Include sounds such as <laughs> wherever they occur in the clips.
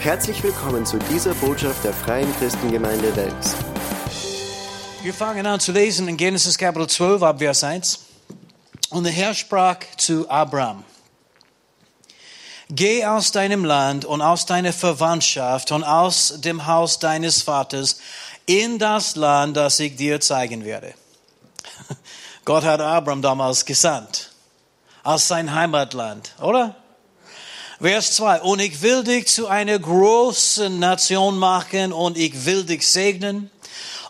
Herzlich willkommen zu dieser Botschaft der Freien Christengemeinde Wels. Wir fangen an zu lesen in Genesis Kapitel 12 ab Vers 1. Und der Herr sprach zu Abraham. Geh aus deinem Land und aus deiner Verwandtschaft und aus dem Haus deines Vaters in das Land, das ich dir zeigen werde. <laughs> Gott hat Abraham damals gesandt. Aus sein Heimatland, oder? Vers 2. Und ich will dich zu einer großen Nation machen und ich will dich segnen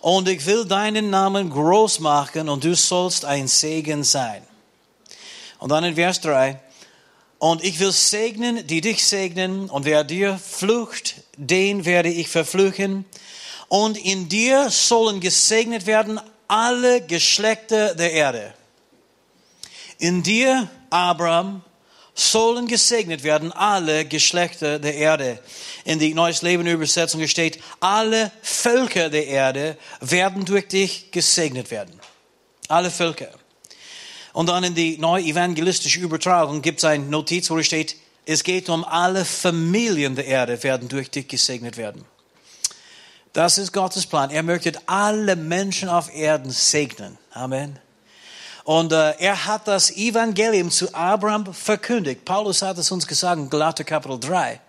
und ich will deinen Namen groß machen und du sollst ein Segen sein. Und dann in Vers 3. Und ich will segnen, die dich segnen und wer dir flucht, den werde ich verfluchen. Und in dir sollen gesegnet werden alle Geschlechter der Erde. In dir, Abraham, sollen gesegnet werden alle Geschlechter der Erde. In die Neues Leben Übersetzung steht, alle Völker der Erde werden durch dich gesegnet werden. Alle Völker. Und dann in die neue evangelistische Übertragung gibt es eine Notiz, wo steht, es geht um alle Familien der Erde werden durch dich gesegnet werden. Das ist Gottes Plan. Er möchte alle Menschen auf Erden segnen. Amen. Und äh, er hat das Evangelium zu Abraham verkündigt. Paulus hat es uns gesagt Galater Kapitel 3.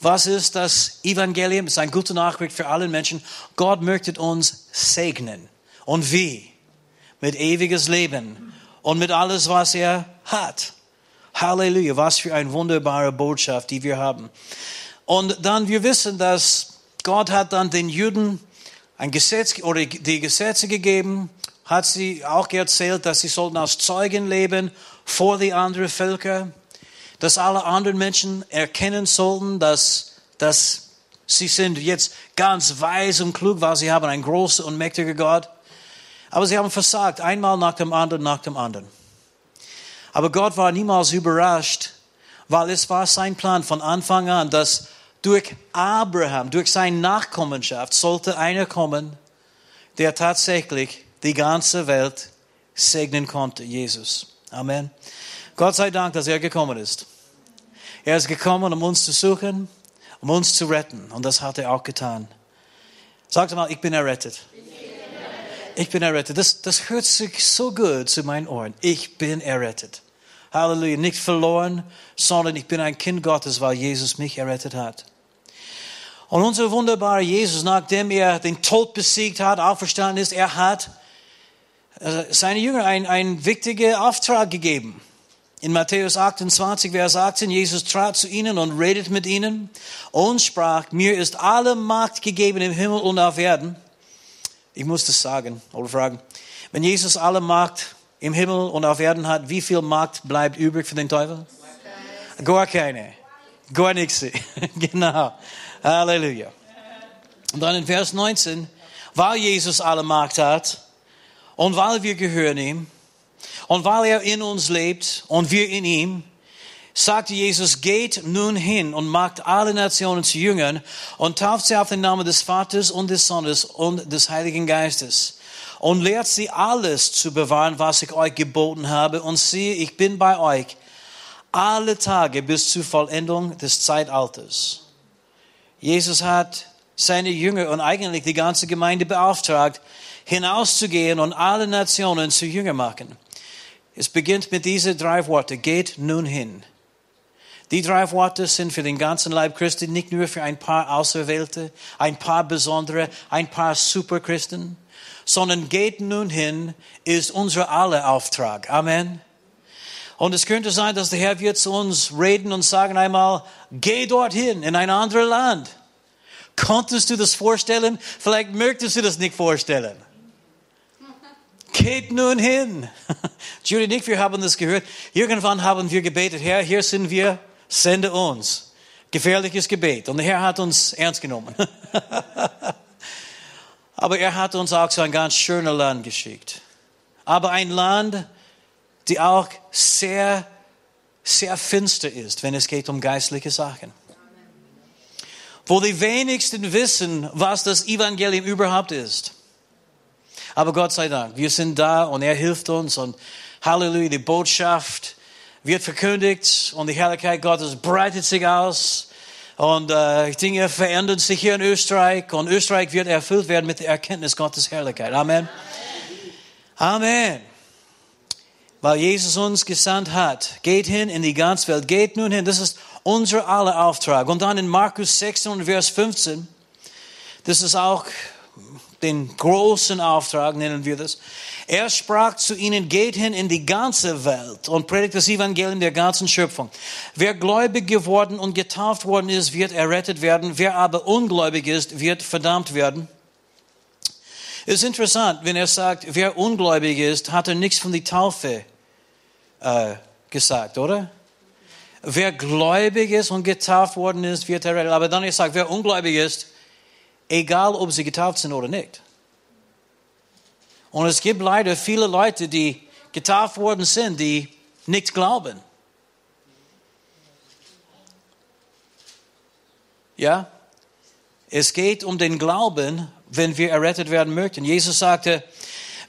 Was ist das Evangelium? Es ist eine gute Nachricht für alle Menschen. Gott möchte uns segnen. Und wie? Mit ewiges Leben und mit alles, was er hat. Halleluja, was für eine wunderbare Botschaft, die wir haben. Und dann, wir wissen, dass Gott hat dann den Juden ein Gesetz oder die Gesetze gegeben hat sie auch erzählt, dass sie sollten als Zeugen leben vor die anderen Völker, dass alle anderen Menschen erkennen sollten, dass, dass sie sind jetzt ganz weise und klug, weil sie haben einen großen und mächtigen Gott. Aber sie haben versagt, einmal nach dem anderen, nach dem anderen. Aber Gott war niemals überrascht, weil es war sein Plan von Anfang an, dass durch Abraham, durch seine Nachkommenschaft sollte einer kommen, der tatsächlich die ganze Welt segnen konnte, Jesus. Amen. Gott sei Dank, dass er gekommen ist. Er ist gekommen, um uns zu suchen, um uns zu retten. Und das hat er auch getan. Sagt mal, ich bin errettet. Ich bin errettet. Das, das hört sich so gut zu meinen Ohren. Ich bin errettet. Halleluja. Nicht verloren, sondern ich bin ein Kind Gottes, weil Jesus mich errettet hat. Und unser wunderbarer Jesus, nachdem er den Tod besiegt hat, auferstanden ist, er hat seine Jünger einen, einen wichtigen Auftrag gegeben. In Matthäus 28, Vers 18, Jesus trat zu ihnen und redet mit ihnen und sprach, mir ist alle Macht gegeben im Himmel und auf Erden. Ich muss das sagen oder fragen. Wenn Jesus alle Macht im Himmel und auf Erden hat, wie viel Macht bleibt übrig für den Teufel? Gar keine. Gar nichts. <laughs> genau. Halleluja. Und dann in Vers 19, weil Jesus alle Macht hat, und weil wir gehören ihm und weil er in uns lebt und wir in ihm, sagte Jesus, geht nun hin und macht alle Nationen zu Jüngern und tauft sie auf den Namen des Vaters und des Sohnes und des Heiligen Geistes und lehrt sie alles zu bewahren, was ich euch geboten habe. Und siehe, ich bin bei euch alle Tage bis zur Vollendung des Zeitalters. Jesus hat seine Jünger und eigentlich die ganze Gemeinde beauftragt, hinauszugehen und alle Nationen zu Jünger machen. Es beginnt mit diesen drei Worten, geht nun hin. Die drei Worte sind für den ganzen Leib Christi, nicht nur für ein paar Auserwählte, ein paar Besondere, ein paar Superchristen, sondern geht nun hin ist unser aller Auftrag. Amen. Und es könnte sein, dass der Herr wird zu uns reden und sagen einmal, geh dorthin in ein anderes Land. Konntest du das vorstellen? Vielleicht möchtest du das nicht vorstellen. Geht nun hin. <laughs> Judy und ich, wir haben das gehört. Irgendwann haben wir gebetet, Herr, hier sind wir, sende uns. Gefährliches Gebet. Und der Herr hat uns ernst genommen. <laughs> Aber er hat uns auch so ein ganz schönes Land geschickt. Aber ein Land, die auch sehr, sehr finster ist, wenn es geht um geistliche Sachen. Wo die wenigsten wissen, was das Evangelium überhaupt ist. Aber Gott sei Dank, wir sind da und er hilft uns und Halleluja, die Botschaft wird verkündigt und die Herrlichkeit Gottes breitet sich aus. Und äh, Dinge verändern sich hier in Österreich und Österreich wird erfüllt werden mit der Erkenntnis Gottes Herrlichkeit. Amen. Amen. Weil Jesus uns gesandt hat. Geht hin in die ganze Welt. Geht nun hin. Das ist unser aller Auftrag. Und dann in Markus 16 und Vers 15. Das ist auch den großen Auftrag, nennen wir das. Er sprach zu ihnen, geht hin in die ganze Welt und predigt das Evangelium der ganzen Schöpfung. Wer gläubig geworden und getauft worden ist, wird errettet werden. Wer aber ungläubig ist, wird verdammt werden. Es ist interessant, wenn er sagt, wer ungläubig ist, hat er nichts von der Taufe äh, gesagt, oder? Wer gläubig ist und getauft worden ist, wird errettet. Aber dann er sagt, wer ungläubig ist, egal ob sie getauft sind oder nicht. Und es gibt leider viele Leute, die getauft worden sind, die nicht glauben. Ja? Es geht um den Glauben, wenn wir errettet werden möchten. Jesus sagte,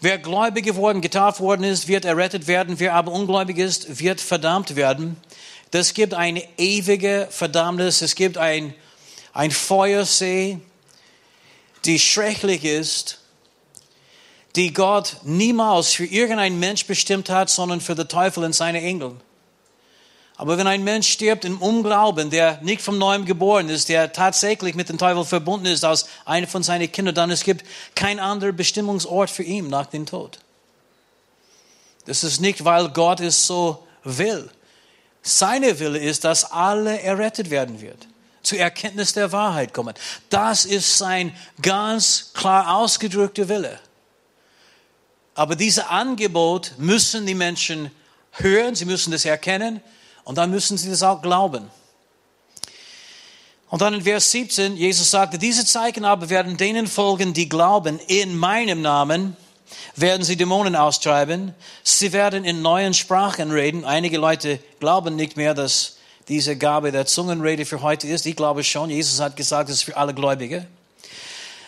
wer gläubig geworden, getauft worden ist, wird errettet werden. Wer aber ungläubig ist, wird verdammt werden. Das gibt eine ewige Verdammnis. Es gibt ein, ein Feuersee, die schrecklich ist die Gott niemals für irgendeinen Mensch bestimmt hat, sondern für den Teufel und seine Engel. Aber wenn ein Mensch stirbt im Unglauben, der nicht vom Neuem geboren ist, der tatsächlich mit dem Teufel verbunden ist als einer von seinen Kindern, dann es gibt kein anderer Bestimmungsort für ihn nach dem Tod. Das ist nicht, weil Gott es so will. Seine Wille ist, dass alle errettet werden wird, zur Erkenntnis der Wahrheit kommen. Das ist sein ganz klar ausgedrückter Wille. Aber dieses Angebot müssen die Menschen hören, sie müssen das erkennen und dann müssen sie das auch glauben. Und dann in Vers 17, Jesus sagte, diese Zeichen aber werden denen folgen, die glauben, in meinem Namen werden sie Dämonen austreiben, sie werden in neuen Sprachen reden. Einige Leute glauben nicht mehr, dass diese Gabe der Zungenrede für heute ist. Ich glaube schon, Jesus hat gesagt, es ist für alle Gläubige.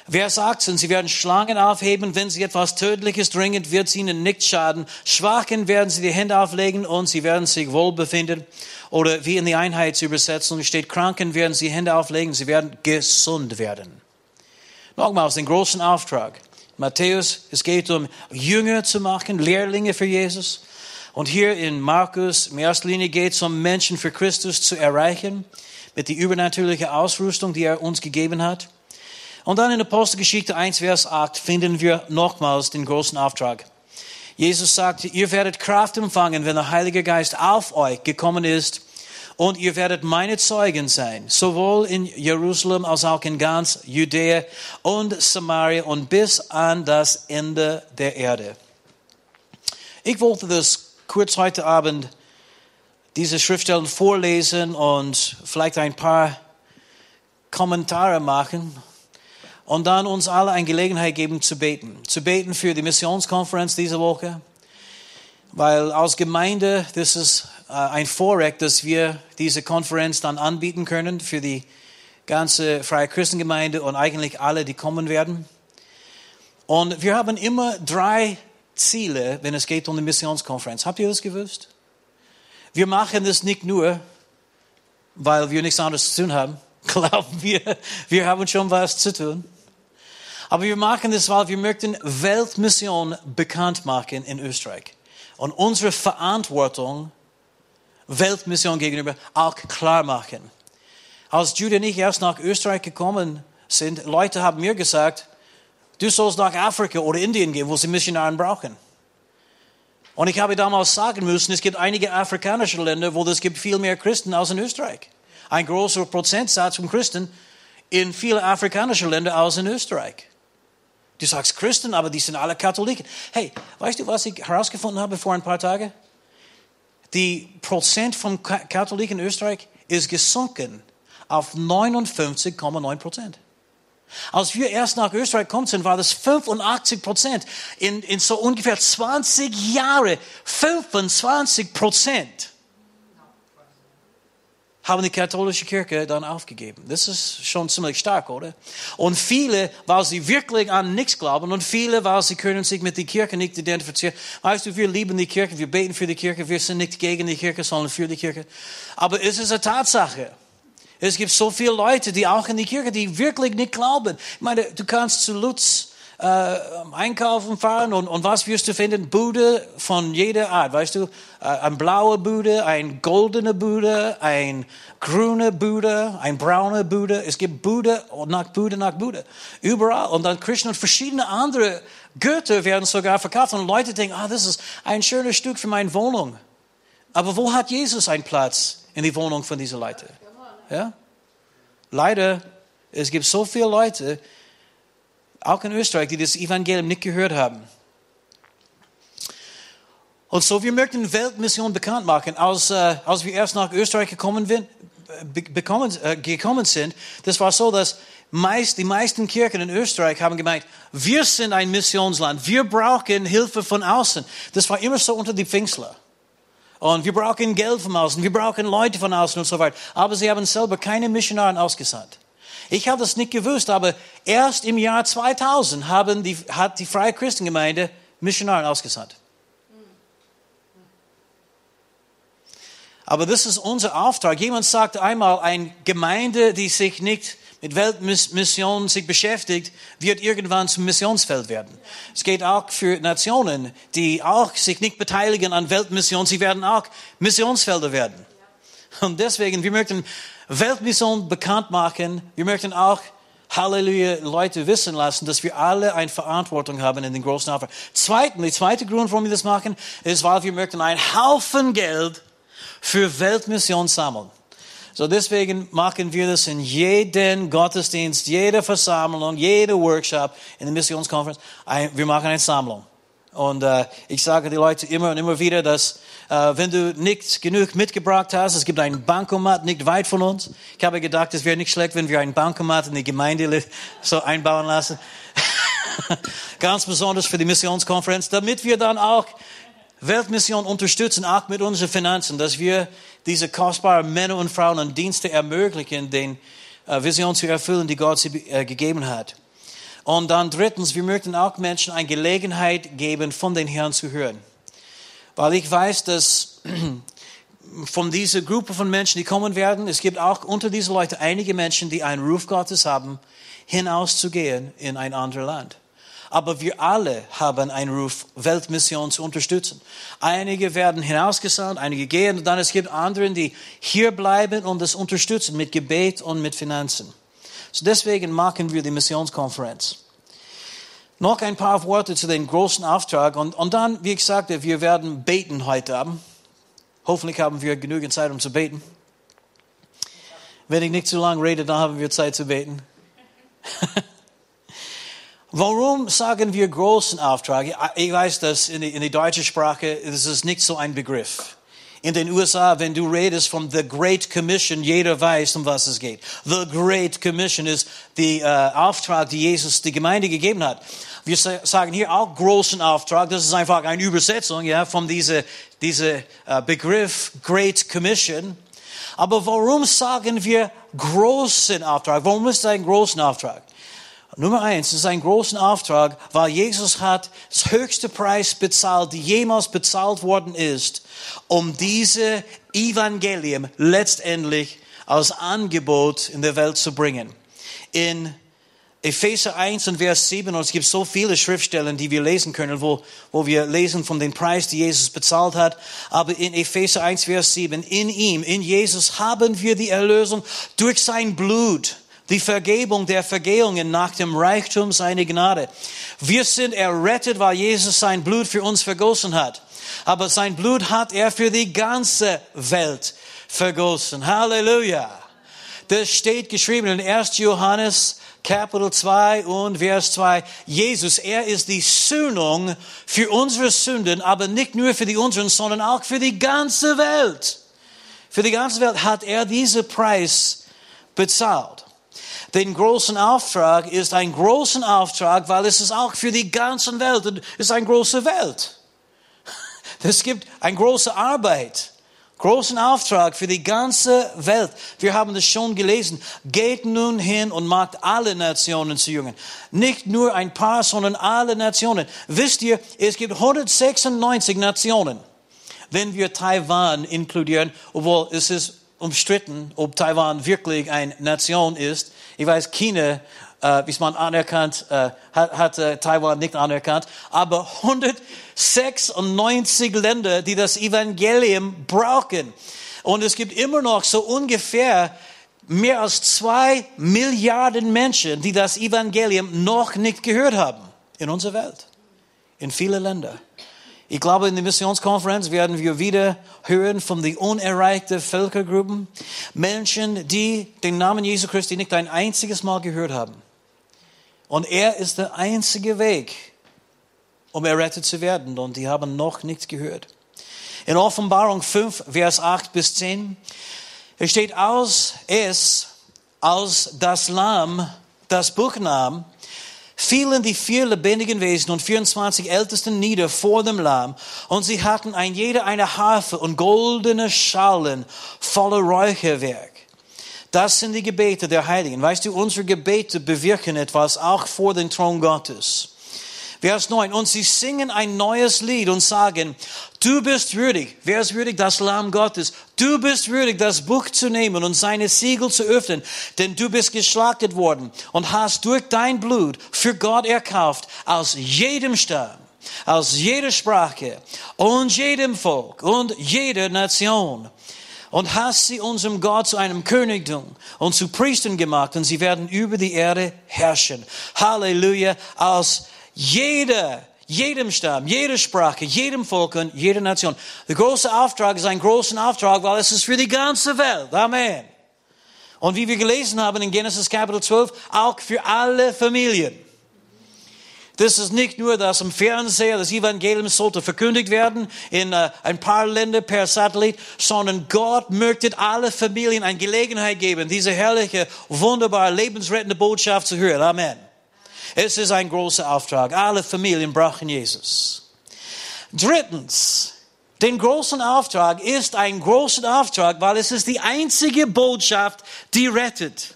Wer sagt sie werden Schlangen aufheben, wenn sie etwas Tödliches dringend, wird sie ihnen nicht schaden. Schwachen werden sie die Hände auflegen und sie werden sich wohl befinden. Oder wie in die Einheitsübersetzung steht, Kranken werden sie Hände auflegen, sie werden gesund werden. Nochmals den großen Auftrag. Matthäus, es geht um Jünger zu machen, Lehrlinge für Jesus. Und hier in Markus, in erster Linie geht es um Menschen für Christus zu erreichen, mit der übernatürlichen Ausrüstung, die er uns gegeben hat. Und dann in Apostelgeschichte 1, Vers 8 finden wir nochmals den großen Auftrag. Jesus sagte, ihr werdet Kraft empfangen, wenn der Heilige Geist auf euch gekommen ist und ihr werdet meine Zeugen sein, sowohl in Jerusalem als auch in ganz Judäa und Samaria und bis an das Ende der Erde. Ich wollte das kurz heute Abend diese Schriftstellen vorlesen und vielleicht ein paar Kommentare machen und dann uns alle eine Gelegenheit geben zu beten. Zu beten für die Missionskonferenz diese Woche, weil als Gemeinde, das ist äh, ein Vorrecht, dass wir diese Konferenz dann anbieten können für die ganze Freie Christengemeinde und eigentlich alle, die kommen werden. Und wir haben immer drei Ziele, wenn es geht um die Missionskonferenz. Habt ihr das gewusst? Wir machen das nicht nur, weil wir nichts anderes zu tun haben. <laughs> Glauben wir, wir haben schon was zu tun. Aber wir machen das, weil wir möchten Weltmission bekannt machen in Österreich. Und unsere Verantwortung Weltmission gegenüber auch klar machen. Als Jude und ich erst nach Österreich gekommen sind, Leute haben mir gesagt, du sollst nach Afrika oder Indien gehen, wo sie Missionaren brauchen. Und ich habe damals sagen müssen, es gibt einige afrikanische Länder, wo es gibt viel mehr Christen als in Österreich. Ein größerer Prozentsatz von Christen in vielen afrikanischen Ländern als in Österreich. Du sagst Christen, aber die sind alle Katholiken. Hey, weißt du, was ich herausgefunden habe vor ein paar Tagen? Die Prozent von Katholiken in Österreich ist gesunken auf 59,9 Prozent. Als wir erst nach Österreich gekommen sind, war das 85 Prozent. In, in so ungefähr 20 Jahren 25 Prozent haben die katholische Kirche dann aufgegeben. Das ist schon ziemlich stark, oder? Und viele, weil sie wirklich an nichts glauben und viele, weil sie können sich mit der Kirche nicht identifizieren. Weißt du, wir lieben die Kirche, wir beten für die Kirche, wir sind nicht gegen die Kirche, sondern für die Kirche. Aber es ist eine Tatsache. Es gibt so viele Leute, die auch in die Kirche, die wirklich nicht glauben. Ich meine, du kannst zu Lutz äh, einkaufen fahren und, und was wirst du finden? Bude von jeder Art, weißt du? Äh, ein blaue Bude, ein goldene Bude, ein grüne Bude, ein braune Bude. Es gibt Bude nach Bude nach Bude. Überall. Und dann Krishna und verschiedene andere Götter werden sogar verkauft und Leute denken, ah, das ist ein schönes Stück für meine Wohnung. Aber wo hat Jesus einen Platz in die Wohnung von diesen Leuten? Ja? Leider, es gibt so viele Leute, auch in Österreich, die das Evangelium nicht gehört haben. Und so, wir möchten Weltmission bekannt machen. Als, äh, als wir erst nach Österreich gekommen, bin, bekommen, äh, gekommen sind, das war so, dass meist, die meisten Kirchen in Österreich haben gemeint, wir sind ein Missionsland, wir brauchen Hilfe von außen. Das war immer so unter die Pfingstler. Und wir brauchen Geld von außen, wir brauchen Leute von außen und so weiter. Aber sie haben selber keine Missionare ausgesandt. Ich habe das nicht gewusst, aber erst im Jahr 2000 haben die, hat die Freie Christengemeinde Missionare ausgesandt. Aber das ist unser Auftrag. Jemand sagte einmal, eine Gemeinde, die sich nicht mit Weltmission sich beschäftigt, wird irgendwann zum Missionsfeld werden. Es geht auch für Nationen, die auch sich nicht beteiligen an Weltmission, sie werden auch Missionsfelder werden. Und deswegen, wir möchten Weltmission bekannt machen. Wir möchten auch Halleluja, Leute wissen lassen, dass wir alle eine Verantwortung haben in den großen Auftrag. Zweitens, der zweite Grund, warum wir das machen, ist, weil wir möchten einen Haufen Geld für Weltmission sammeln. So deswegen machen wir das in jedem Gottesdienst, jeder Versammlung, jeder Workshop in der Missionskonferenz. Wir machen eine Sammlung. Und äh, ich sage die Leute immer und immer wieder, dass äh, wenn du nicht genug mitgebracht hast, es gibt einen Bankomat nicht weit von uns. Ich habe gedacht, es wäre nicht schlecht, wenn wir einen Bankomat in die Gemeinde so einbauen lassen. <laughs> Ganz besonders für die Missionskonferenz, damit wir dann auch Weltmission unterstützen, auch mit unseren Finanzen, dass wir diese kostbaren Männer und Frauen und Dienste ermöglichen, den äh, Vision zu erfüllen, die Gott sie äh, gegeben hat. Und dann drittens, wir möchten auch Menschen eine Gelegenheit geben, von den Herrn zu hören. Weil ich weiß, dass <clears throat> von dieser Gruppe von Menschen, die kommen werden, es gibt auch unter diesen Leuten einige Menschen, die einen Ruf Gottes haben, hinauszugehen in ein anderes Land. Aber wir alle haben einen Ruf, Weltmission zu unterstützen. Einige werden hinausgesandt, einige gehen, und dann es gibt andere, die hier bleiben und das unterstützen mit Gebet und mit Finanzen. So deswegen machen wir die Missionskonferenz. Noch ein paar Worte zu dem großen Auftrag und, und dann, wie ich sagte, wir werden beten heute Abend. Hoffentlich haben wir genügend Zeit, um zu beten. Wenn ich nicht zu lange rede, dann haben wir Zeit zu beten. <laughs> Warum sagen wir großen Auftrag? Ich weiß, dass in der deutschen Sprache ist es nicht so ein Begriff. In den USA, wenn du redest von The Great Commission, jeder weiß, um was es geht. The Great Commission ist der äh, Auftrag, die Jesus die Gemeinde gegeben hat. Wir sagen hier auch großen Auftrag. Das ist einfach eine Übersetzung ja, von diesem diese, äh, Begriff Great Commission. Aber warum sagen wir großen Auftrag? Warum ist es ein großen Auftrag? Nummer eins, es ist ein großer Auftrag, weil Jesus hat das höchste Preis bezahlt, die jemals bezahlt worden ist, um diese Evangelium letztendlich als Angebot in der Welt zu bringen. In Epheser 1 und Vers 7, und es gibt so viele Schriftstellen, die wir lesen können, wo, wo wir lesen von dem Preis, die Jesus bezahlt hat. Aber in Epheser 1, Vers 7, in ihm, in Jesus haben wir die Erlösung durch sein Blut die Vergebung der Vergehungen nach dem Reichtum seiner Gnade. Wir sind errettet, weil Jesus sein Blut für uns vergossen hat. Aber sein Blut hat er für die ganze Welt vergossen. Halleluja. Das steht geschrieben in 1. Johannes Kapitel 2 und Vers 2. Jesus, er ist die Sühnung für unsere Sünden, aber nicht nur für die unseren, sondern auch für die ganze Welt. Für die ganze Welt hat er diesen Preis bezahlt. Den großen Auftrag ist ein großen Auftrag, weil es ist auch für die ganze Welt. Es ist eine große Welt. <laughs> Es gibt eine große Arbeit, großen Auftrag für die ganze Welt. Wir haben das schon gelesen. Geht nun hin und macht alle Nationen zu Jüngern. Nicht nur ein paar, sondern alle Nationen. Wisst ihr, es gibt 196 Nationen, wenn wir Taiwan inkludieren, obwohl es ist umstritten, ob Taiwan wirklich eine Nation ist. Ich weiß, China, äh, wie es man anerkannt, äh, hat, hat äh, Taiwan nicht anerkannt. Aber 196 Länder, die das Evangelium brauchen. Und es gibt immer noch so ungefähr mehr als zwei Milliarden Menschen, die das Evangelium noch nicht gehört haben in unserer Welt, in vielen Ländern. Ich glaube, in der Missionskonferenz werden wir wieder hören von den unerreichten Völkergruppen, Menschen, die den Namen Jesu Christi nicht ein einziges Mal gehört haben. Und er ist der einzige Weg, um errettet zu werden. Und die haben noch nichts gehört. In Offenbarung 5, Vers 8 bis 10, es steht aus, es, als das Lamm das Buch nahm, fielen die vier lebendigen Wesen und 24 Ältesten nieder vor dem Lamm und sie hatten ein jeder eine Harfe und goldene Schalen voller Räucherwerk. Das sind die Gebete der Heiligen. Weißt du, unsere Gebete bewirken etwas auch vor den Thron Gottes. Vers 9. Und sie singen ein neues Lied und sagen, du bist würdig. Wer ist würdig? Das Lamm Gottes. Du bist würdig, das Buch zu nehmen und seine Siegel zu öffnen, denn du bist geschlachtet worden und hast durch dein Blut für Gott erkauft aus jedem Stamm aus jeder Sprache und jedem Volk und jeder Nation und hast sie unserem Gott zu einem Königtum und zu Priestern gemacht und sie werden über die Erde herrschen. Halleluja, aus jeder, jedem Stamm, jeder Sprache, jedem Volk und jeder Nation. Der große Auftrag ist ein großer Auftrag, weil es ist für die ganze Welt. Amen. Und wie wir gelesen haben in Genesis Kapitel 12, auch für alle Familien. Das ist nicht nur, dass im Fernseher das Evangelium sollte verkündigt werden in uh, ein paar Länder per Satellit, sondern Gott möchte alle Familien eine Gelegenheit geben, diese herrliche, wunderbare, lebensrettende Botschaft zu hören. Amen. Es ist ein großer Auftrag. Alle Familien brauchen Jesus. Drittens, den großen Auftrag ist ein großer Auftrag, weil es ist die einzige Botschaft, die rettet.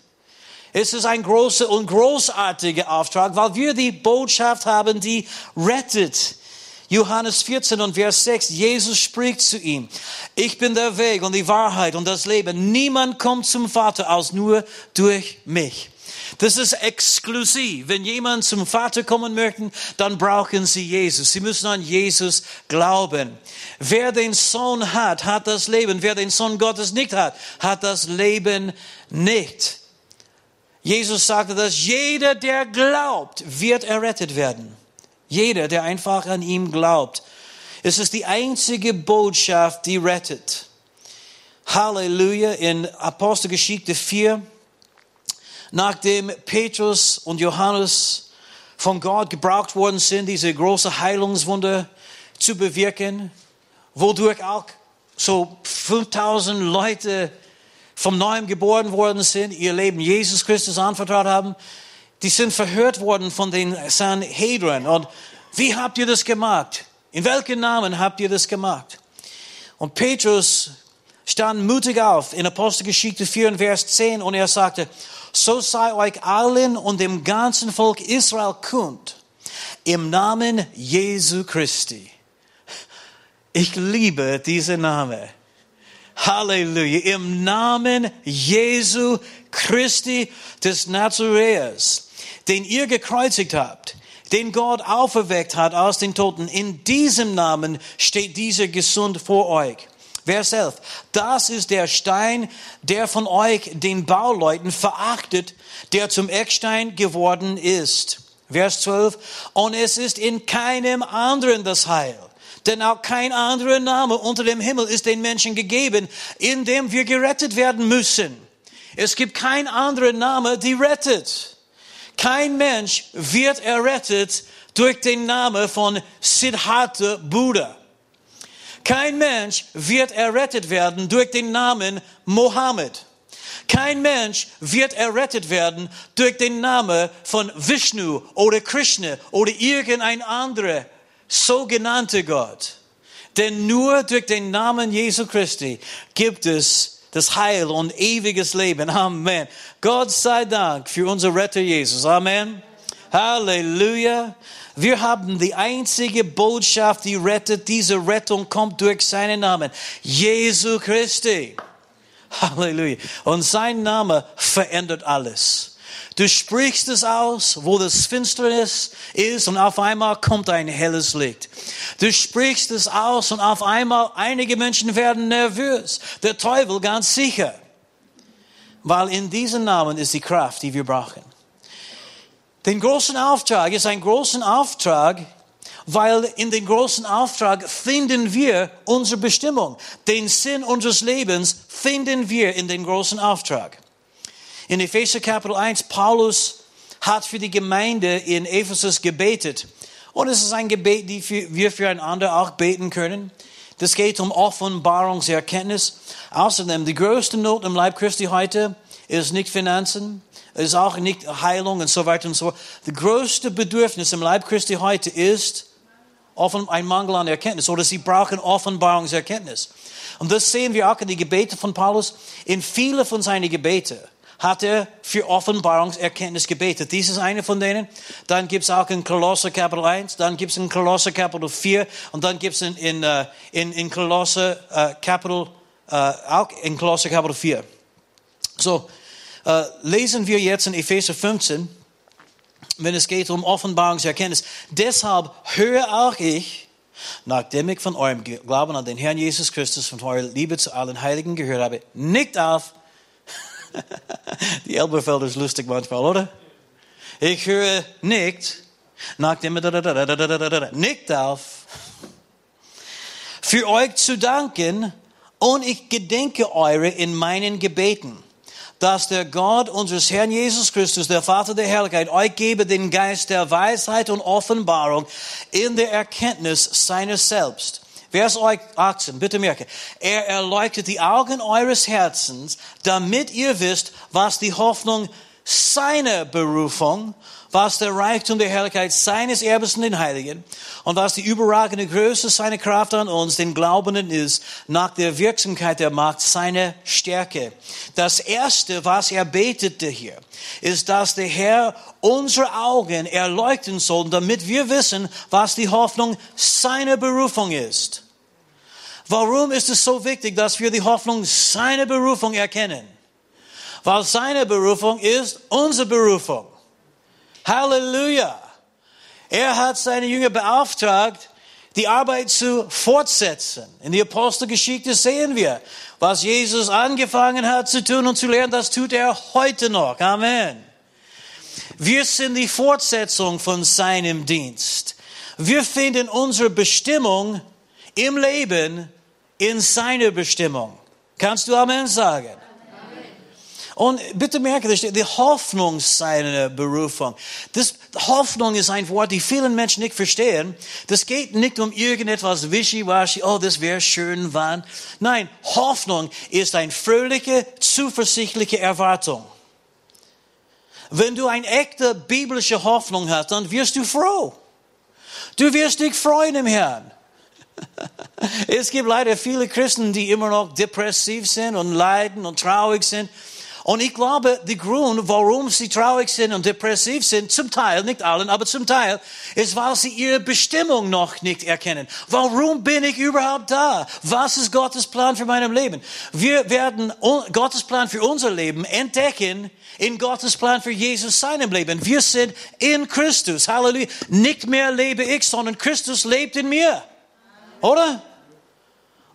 Es ist ein großer und großartiger Auftrag, weil wir die Botschaft haben, die rettet. Johannes 14 und Vers 6, Jesus spricht zu ihm, ich bin der Weg und die Wahrheit und das Leben. Niemand kommt zum Vater aus nur durch mich. Das ist exklusiv. Wenn jemand zum Vater kommen möchte, dann brauchen sie Jesus. Sie müssen an Jesus glauben. Wer den Sohn hat, hat das Leben. Wer den Sohn Gottes nicht hat, hat das Leben nicht. Jesus sagte, dass jeder, der glaubt, wird errettet werden. Jeder, der einfach an ihm glaubt. Es ist die einzige Botschaft, die rettet. Halleluja. In Apostelgeschichte 4, nachdem Petrus und Johannes von Gott gebraucht worden sind, diese große Heilungswunder zu bewirken, wodurch auch so 5000 Leute vom Neuem geboren worden sind, ihr Leben Jesus Christus anvertraut haben, die sind verhört worden von den Sanhedrin. Und wie habt ihr das gemacht? In welchen Namen habt ihr das gemacht? Und Petrus stand mutig auf in Apostelgeschichte 4, Vers 10 und er sagte, so sei euch allen und dem ganzen Volk Israel kund, im Namen Jesu Christi. Ich liebe diesen Namen. Halleluja. Im Namen Jesu Christi des Nazareas, den ihr gekreuzigt habt, den Gott auferweckt hat aus den Toten. In diesem Namen steht dieser gesund vor euch. Vers 11. Das ist der Stein, der von euch den Bauleuten verachtet, der zum Eckstein geworden ist. Vers 12. Und es ist in keinem anderen das Heil. Denn auch kein anderer Name unter dem Himmel ist den Menschen gegeben, in dem wir gerettet werden müssen. Es gibt kein anderer Name, die rettet. Kein Mensch wird errettet durch den Namen von Siddhartha Buddha. Kein Mensch wird errettet werden durch den Namen Mohammed. Kein Mensch wird errettet werden durch den Namen von Vishnu oder Krishna oder irgendein anderer sogenannter Gott. Denn nur durch den Namen Jesu Christi gibt es das Heil und ewiges Leben. Amen. Gott sei Dank für unser Retter Jesus. Amen. Halleluja. Wir haben die einzige Botschaft, die rettet. Diese Rettung kommt durch seinen Namen. Jesu Christi. Halleluja. Und sein Name verändert alles. Du sprichst es aus, wo das Finsternis ist und auf einmal kommt ein helles Licht. Du sprichst es aus und auf einmal einige Menschen werden nervös. Der Teufel ganz sicher. Weil in diesem Namen ist die Kraft, die wir brauchen. Den großen Auftrag ist ein großen Auftrag, weil in den großen Auftrag finden wir unsere Bestimmung. Den Sinn unseres Lebens finden wir in den großen Auftrag. In Epheser Kapitel 1, Paulus hat für die Gemeinde in Ephesus gebetet. Und es ist ein Gebet, die wir füreinander auch beten können. Das geht um Offenbarungserkenntnis. Außerdem, die größte Not im Leib Christi heute ist nicht Finanzen, ist auch nicht Heilung und so weiter und so fort. Das größte Bedürfnis im Leib Christi heute ist ein Mangel an Erkenntnis oder sie brauchen Offenbarungserkenntnis. Und das sehen wir auch in den Gebeten von Paulus. In viele von seinen Gebeten hat er für Offenbarungserkenntnis gebetet. Dies ist eine von denen. Dann gibt es auch in Kolosser Kapitel 1, dann gibt es in Kolosser Kapitel 4 und dann gibt es in, in, äh, in, in Kolosser uh, Kapitel, uh, auch in Kolosser Kapitel 4. So, uh, lesen wir jetzt in Epheser 15, wenn es geht um Offenbarungserkenntnis. Deshalb höre auch ich, nachdem ich von eurem Glauben an den Herrn Jesus Christus, von eurer Liebe zu allen Heiligen gehört habe, nicht auf, Die Elberfelder ist lustig manchmal, oder? Ich höre nicht, nachdem nicht auf, für euch zu danken und ich gedenke eure in meinen Gebeten, dass der Gott unseres Herrn Jesus Christus, der Vater der Herrlichkeit, euch gebe den Geist der Weisheit und Offenbarung in der Erkenntnis seines Selbst Vers 18, bitte merke. Er erleuchtet die Augen eures Herzens, damit ihr wisst, was die Hoffnung seiner Berufung, was der Reichtum der Herrlichkeit seines Erbes in den Heiligen und was die überragende Größe seiner Kraft an uns, den Glaubenden, ist, nach der Wirksamkeit der Macht seiner Stärke. Das Erste, was er betete hier, ist, dass der Herr unsere Augen erleuchten soll, damit wir wissen, was die Hoffnung seiner Berufung ist. Warum ist es so wichtig, dass wir die Hoffnung seiner Berufung erkennen? Weil seine Berufung ist unsere Berufung. Halleluja. Er hat seine Jünger beauftragt, die Arbeit zu fortsetzen. In die Apostelgeschichte sehen wir, was Jesus angefangen hat zu tun und zu lernen, das tut er heute noch. Amen. Wir sind die Fortsetzung von seinem Dienst. Wir finden unsere Bestimmung im Leben in seiner Bestimmung. Kannst du Amen sagen? Und bitte merke, die Hoffnung seiner Berufung. Das, Hoffnung ist ein Wort, die vielen Menschen nicht verstehen. Das geht nicht um irgendetwas wischiwaschi, oh, das wäre schön, wann. Nein, Hoffnung ist eine fröhliche, zuversichtliche Erwartung. Wenn du eine echte biblische Hoffnung hast, dann wirst du froh. Du wirst dich freuen im Herrn. <laughs> Es gibt leider viele Christen, die immer noch depressiv sind und leiden und traurig sind. Und ich glaube, der Grund, warum sie traurig sind und depressiv sind, zum Teil, nicht allen, aber zum Teil, ist, weil sie ihre Bestimmung noch nicht erkennen. Warum bin ich überhaupt da? Was ist Gottes Plan für mein Leben? Wir werden Gottes Plan für unser Leben entdecken in Gottes Plan für Jesus seinem Leben. Wir sind in Christus. Halleluja. Nicht mehr lebe ich, sondern Christus lebt in mir. Oder?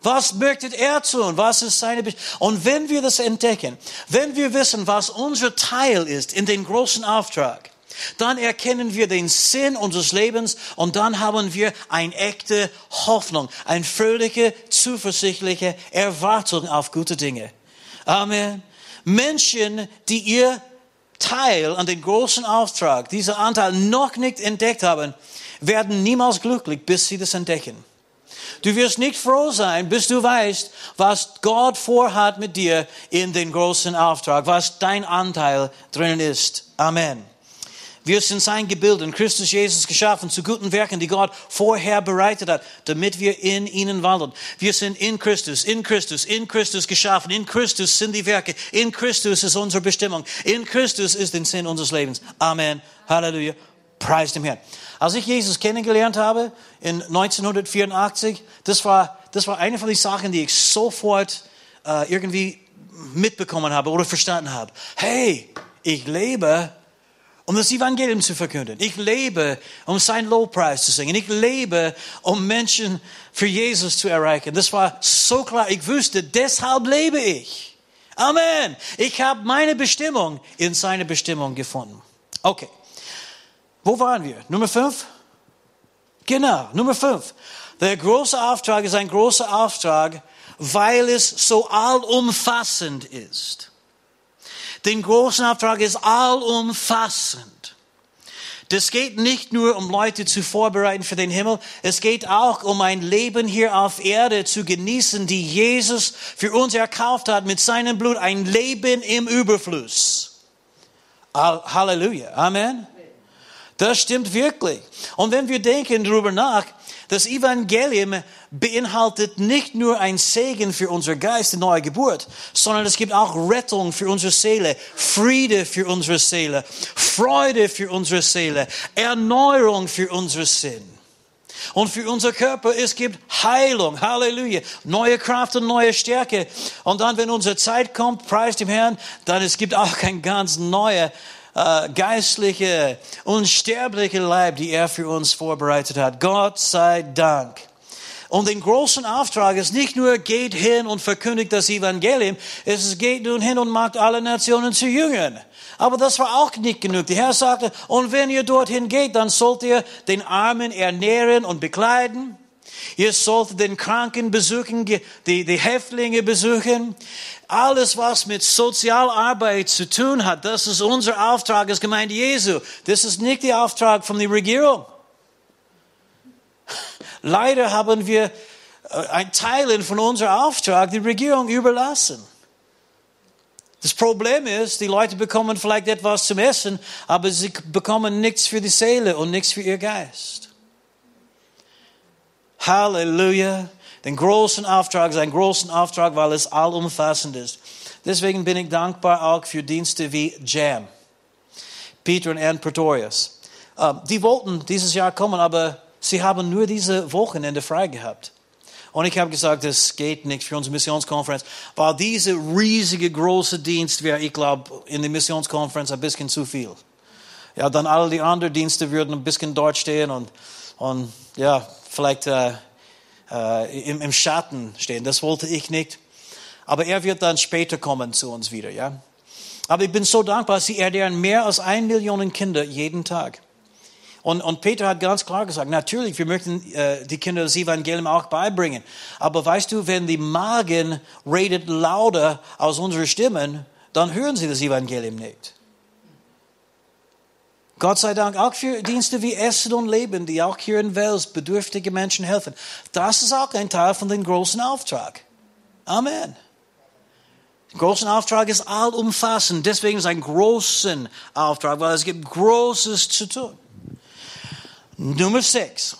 Was möchte er tun? Was ist seine Be Und wenn wir das entdecken, wenn wir wissen, was unser Teil ist in den großen Auftrag, dann erkennen wir den Sinn unseres Lebens und dann haben wir eine echte Hoffnung, eine fröhliche, zuversichtliche Erwartung auf gute Dinge. Amen. Menschen, die ihr Teil an den großen Auftrag, dieser Anteil noch nicht entdeckt haben, werden niemals glücklich, bis sie das entdecken. Du wirst nicht froh sein, bis du weißt, was Gott vorhat mit dir in den großen Auftrag, was dein Anteil drinnen ist. Amen. Wir sind sein Gebild in Christus Jesus geschaffen zu guten Werken, die Gott vorher bereitet hat, damit wir in ihnen wandeln. Wir sind in Christus, in Christus, in Christus geschaffen. In Christus sind die Werke. In Christus ist unsere Bestimmung. In Christus ist der Sinn unseres Lebens. Amen. Halleluja. Preis dem Herrn. Als ich Jesus kennengelernt habe in 1984, das war, das war eine von den Sachen, die ich sofort äh, irgendwie mitbekommen habe oder verstanden habe. Hey, ich lebe, um das Evangelium zu verkünden. Ich lebe, um seinen Lobpreis zu singen. Ich lebe, um Menschen für Jesus zu erreichen. Das war so klar. Ich wusste, deshalb lebe ich. Amen. Ich habe meine Bestimmung in seine Bestimmung gefunden. Okay. Wo waren wir? Nummer fünf? Genau, Nummer fünf. Der große Auftrag ist ein großer Auftrag, weil es so allumfassend ist. Den großen Auftrag ist allumfassend. Das geht nicht nur um Leute zu vorbereiten für den Himmel, es geht auch um ein Leben hier auf Erde zu genießen, die Jesus für uns erkauft hat mit seinem Blut, ein Leben im Überfluss. Halleluja. Amen. Das stimmt wirklich. Und wenn wir denken darüber nach, das Evangelium beinhaltet nicht nur ein Segen für unser Geist, eine neue Geburt, sondern es gibt auch Rettung für unsere Seele, Friede für unsere Seele, Freude für unsere Seele, Erneuerung für unsere Sinn. Und für unser Körper, es gibt Heilung, Halleluja, neue Kraft und neue Stärke. Und dann, wenn unsere Zeit kommt, preist dem Herrn, dann es gibt auch ein ganz neuer äh, geistliche, unsterbliche Leib, die er für uns vorbereitet hat. Gott sei Dank. Und den großen Auftrag ist nicht nur geht hin und verkündigt das Evangelium, es ist geht nun hin und macht alle Nationen zu Jüngern. Aber das war auch nicht genug. Der Herr sagte, und wenn ihr dorthin geht, dann sollt ihr den Armen ernähren und bekleiden. Ihr sollt den Kranken besuchen, die, die Häftlinge besuchen. Alles, was mit Sozialarbeit zu tun hat, das ist unser Auftrag als Gemeinde Jesu. Das ist nicht der Auftrag von der Regierung. Leider haben wir äh, ein Teil von unserem Auftrag der Regierung überlassen. Das Problem ist, die Leute bekommen vielleicht etwas zum Essen, aber sie bekommen nichts für die Seele und nichts für ihr Geist. Halleluja. Den großen Auftrag ein großen Auftrag, weil es allumfassend ist. Deswegen bin ich dankbar auch für Dienste wie Jam, Peter und Ann Pretorius. Ähm, die wollten dieses Jahr kommen, aber sie haben nur diese Wochenende frei gehabt. Und ich habe gesagt, das geht nicht für unsere Missionskonferenz, weil diese riesige große Dienst wäre, ich glaube, in der Missionskonferenz ein bisschen zu viel. Ja, dann alle die anderen Dienste würden ein bisschen dort stehen und, und ja, vielleicht äh, äh, im, im Schatten stehen. Das wollte ich nicht. Aber er wird dann später kommen zu uns wieder, ja. Aber ich bin so dankbar, sie ernähren mehr als ein Million Kinder jeden Tag. Und, und Peter hat ganz klar gesagt, natürlich, wir möchten äh, die Kinder das Evangelium auch beibringen. Aber weißt du, wenn die Magen redet lauter als unsere Stimmen, dann hören sie das Evangelium nicht. Gott sei Dank auch für Dienste wie Essen und Leben, die auch hier in Wels bedürftige Menschen helfen. Das ist auch ein Teil von dem großen Auftrag. Amen. Der große Auftrag ist allumfassend. Deswegen ist ein großen Auftrag, weil es gibt Großes zu tun. Nummer sechs.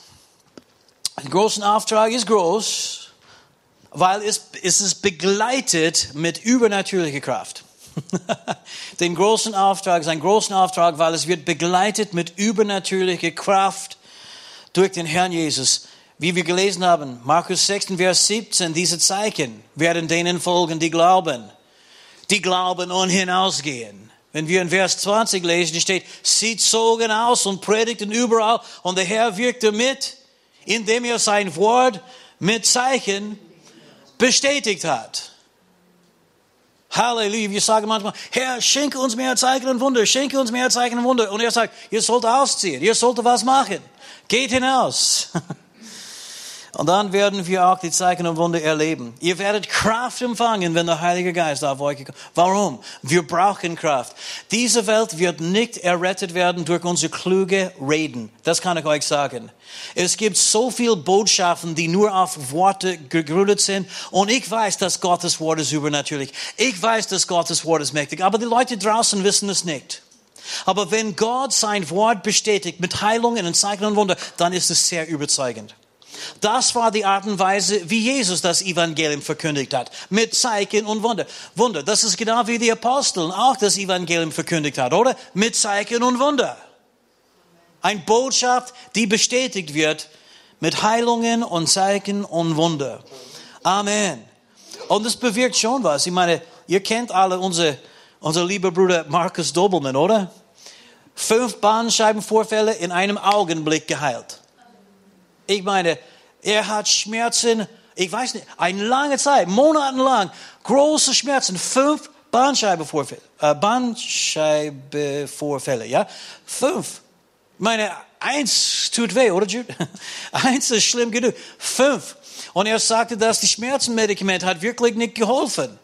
Der große Auftrag ist groß, weil es, es ist begleitet mit übernatürlicher Kraft. <laughs> Den großen Auftrag, sein großen Auftrag, weil es wird begleitet mit übernatürlicher Kraft durch den Herrn Jesus. Wie wir gelesen haben, Markus 6, Vers 17, diese Zeichen werden denen folgen, die glauben. Die glauben und hinausgehen. Wenn wir in Vers 20 lesen, steht, sie zogen aus und predigten überall und der Herr wirkte mit, indem er sein Wort mit Zeichen bestätigt hat. Halleluja. Wir sagen manchmal, Herr, schenke uns mehr Zeichen und Wunder, schenke uns mehr Zeichen und Wunder. Und er sagt, ihr sollt ausziehen, ihr sollt was machen. Geht hinaus. <laughs> Und dann werden wir auch die Zeichen und Wunder erleben. Ihr werdet Kraft empfangen, wenn der Heilige Geist auf euch kommt. Warum? Wir brauchen Kraft. Diese Welt wird nicht errettet werden durch unsere kluge Reden. Das kann ich euch sagen. Es gibt so viele Botschaften, die nur auf Worte gegründet sind. Und ich weiß, dass Gottes Wort ist übernatürlich. Ich weiß, dass Gottes Wort ist mächtig. Aber die Leute draußen wissen es nicht. Aber wenn Gott sein Wort bestätigt mit Heilungen und Zeichen und Wunder, dann ist es sehr überzeugend. Das war die Art und Weise, wie Jesus das Evangelium verkündigt hat. Mit Zeichen und Wunder. Wunder. Das ist genau wie die Apostel auch das Evangelium verkündigt hat, oder? Mit Zeichen und Wunder. Ein Botschaft, die bestätigt wird mit Heilungen und Zeichen und Wunder. Amen. Und das bewirkt schon was. Ich meine, ihr kennt alle unsere, unser lieber Bruder Markus Dobelmann, oder? Fünf Bandscheibenvorfälle in einem Augenblick geheilt. Ich meine, er hat Schmerzen, ich weiß nicht, eine lange Zeit, monatelang, große Schmerzen, fünf Bandscheibenvorfälle, äh, Bandscheibenvorfälle, ja? Fünf. Ich meine, eins tut weh, oder Jude? <laughs> eins ist schlimm genug. Fünf. Und er sagte, dass die Schmerzenmedikament hat wirklich nicht geholfen.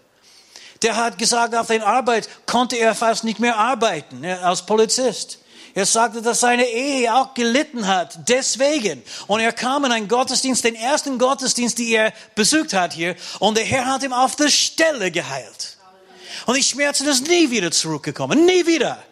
Der hat gesagt, auf der Arbeit konnte er fast nicht mehr arbeiten als Polizist. Er sagte, dass seine Ehe auch gelitten hat, deswegen. Und er kam in einen Gottesdienst, den ersten Gottesdienst, den er besucht hat hier, und der Herr hat ihm auf der Stelle geheilt. Und die Schmerzen sind nie wieder zurückgekommen, nie wieder.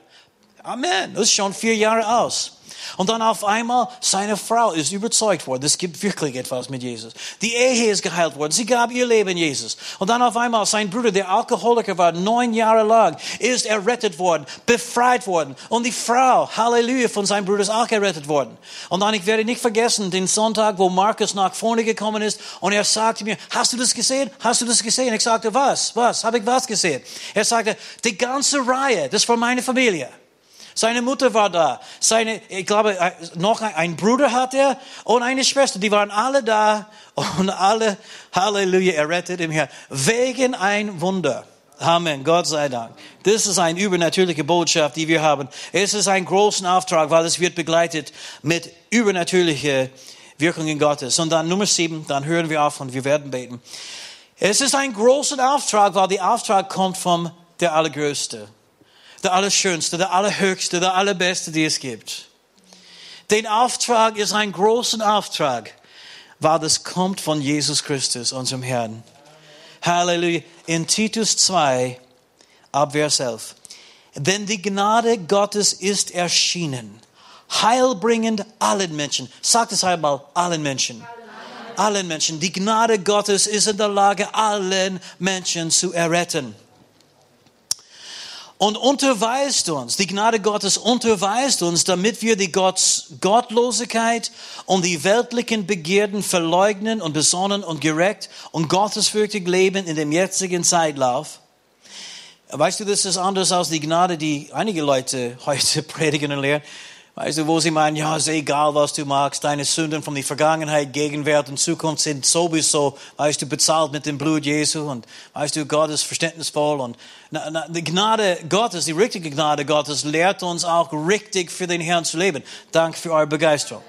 Amen. Das ist schon vier Jahre aus. Und dann auf einmal, seine Frau ist überzeugt worden, es gibt wirklich etwas mit Jesus. Die Ehe ist geheilt worden, sie gab ihr Leben Jesus. Und dann auf einmal, sein Bruder, der Alkoholiker war, neun Jahre lang, ist errettet worden, befreit worden. Und die Frau, Halleluja, von seinem Bruder ist auch errettet worden. Und dann, ich werde nicht vergessen, den Sonntag, wo Markus nach vorne gekommen ist und er sagte mir, hast du das gesehen? Hast du das gesehen? Ich sagte, was? Was? Habe ich was gesehen? Er sagte, die ganze Reihe, das war meine Familie. Seine Mutter war da. Seine, ich glaube, äh, noch ein Bruder hat er und eine Schwester. Die waren alle da und alle, Halleluja, errettet im Herrn. Wegen ein Wunder. Amen. Gott sei Dank. Das ist eine übernatürliche Botschaft, die wir haben. Es ist ein großen Auftrag, weil es wird begleitet mit übernatürlichen Wirkungen Gottes. Und dann Nummer sieben, dann hören wir auf und wir werden beten. Es ist ein großer Auftrag, weil der Auftrag kommt vom der Allergrößte der Allerschönste, der Allerhöchste, der Allerbeste, die es gibt. Den Auftrag ist ein großer Auftrag, weil das kommt von Jesus Christus, unserem Herrn. Halleluja. In Titus 2, ab Vers 11. Denn die Gnade Gottes ist erschienen, heilbringend allen Menschen. Sagt es einmal, allen Menschen. Allen Menschen. Die Gnade Gottes ist in der Lage, allen Menschen zu erretten und unterweist uns, die Gnade Gottes unterweist uns, damit wir die Gott, Gottlosigkeit und die weltlichen Begierden verleugnen und besonnen und gerecht und gottesfürchtig leben in dem jetzigen Zeitlauf. Weißt du, das ist anders als die Gnade, die einige Leute <laughs> heute predigen und lehren. Weißt du, wo sie meinen, ja, ist egal, was du magst, deine Sünden von der Vergangenheit, Gegenwart und Zukunft sind sowieso, weißt du, bezahlt mit dem Blut Jesu und weißt du, Gott ist verständnisvoll und na, na, die Gnade Gottes, die richtige Gnade Gottes lehrt uns auch richtig für den Herrn zu leben. Dank für eure Begeisterung.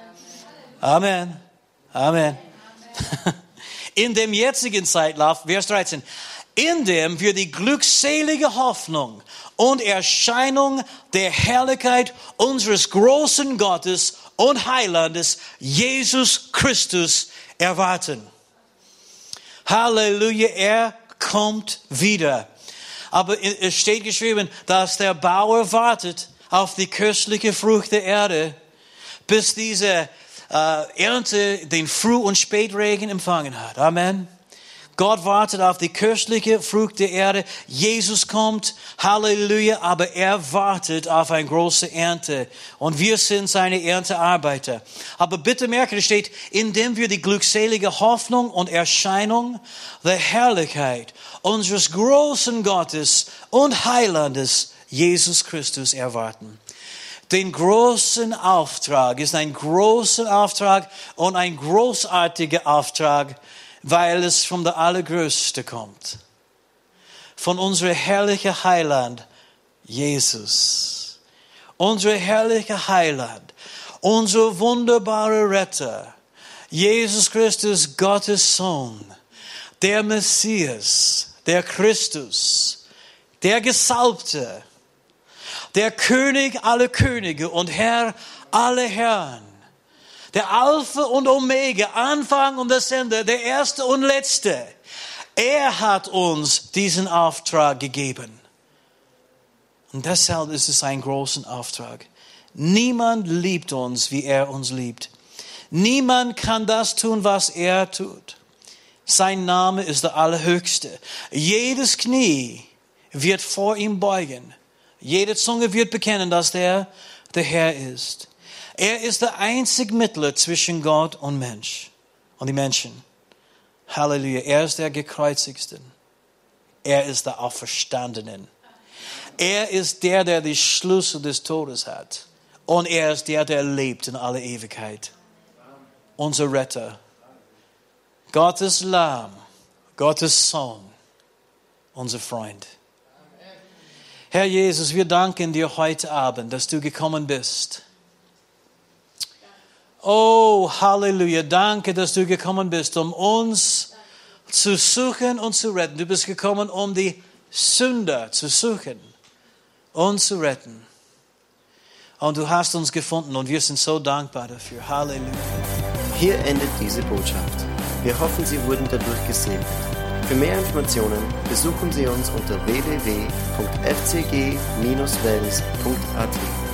Amen. Amen. <laughs> In dem jetzigen Zeitlauf, Vers 13, in dem wir die glückselige Hoffnung und Erscheinung der Herrlichkeit unseres großen Gottes und Heilandes Jesus Christus erwarten. Halleluja, er kommt wieder. Aber es steht geschrieben, dass der Bauer wartet auf die köstliche Frucht der Erde, bis diese äh, Ernte den Früh- und Spätregen empfangen hat. Amen. Gott wartet auf die köstliche Frucht der Erde. Jesus kommt, Halleluja, aber er wartet auf eine große Ernte. Und wir sind seine Erntearbeiter. Aber bitte merke, es steht, indem wir die glückselige Hoffnung und Erscheinung der Herrlichkeit unseres großen Gottes und Heilandes Jesus Christus erwarten. Den großen Auftrag ist ein großer Auftrag und ein großartiger Auftrag weil es von der Allergrößte kommt. Von unserem herrlichen Heiland, Jesus. Unser herrlicher Heiland, unser wunderbarer Retter, Jesus Christus, Gottes Sohn, der Messias, der Christus, der Gesalbte, der König aller Könige und Herr aller Herren, der Alpha und Omega, Anfang und das Ende, der Erste und Letzte. Er hat uns diesen Auftrag gegeben. Und deshalb ist es ein großer Auftrag. Niemand liebt uns, wie er uns liebt. Niemand kann das tun, was er tut. Sein Name ist der Allerhöchste. Jedes Knie wird vor ihm beugen. Jede Zunge wird bekennen, dass der der Herr ist. Er ist der einzige Mittler zwischen Gott und Mensch und die Menschen. Halleluja. Er ist der Gekreuzigste. Er ist der Auferstandenen. Er ist der, der die Schlüssel des Todes hat. Und er ist der, der lebt in aller Ewigkeit. Unser Retter. Gottes Lamm. Gottes Sohn. Unser Freund. Herr Jesus, wir danken dir heute Abend, dass du gekommen bist. Oh, Halleluja. Danke, dass du gekommen bist, um uns zu suchen und zu retten. Du bist gekommen, um die Sünder zu suchen und zu retten. Und du hast uns gefunden und wir sind so dankbar dafür. Halleluja. Hier endet diese Botschaft. Wir hoffen, Sie wurden dadurch gesegnet. Für mehr Informationen besuchen Sie uns unter www.fcg-wells.at.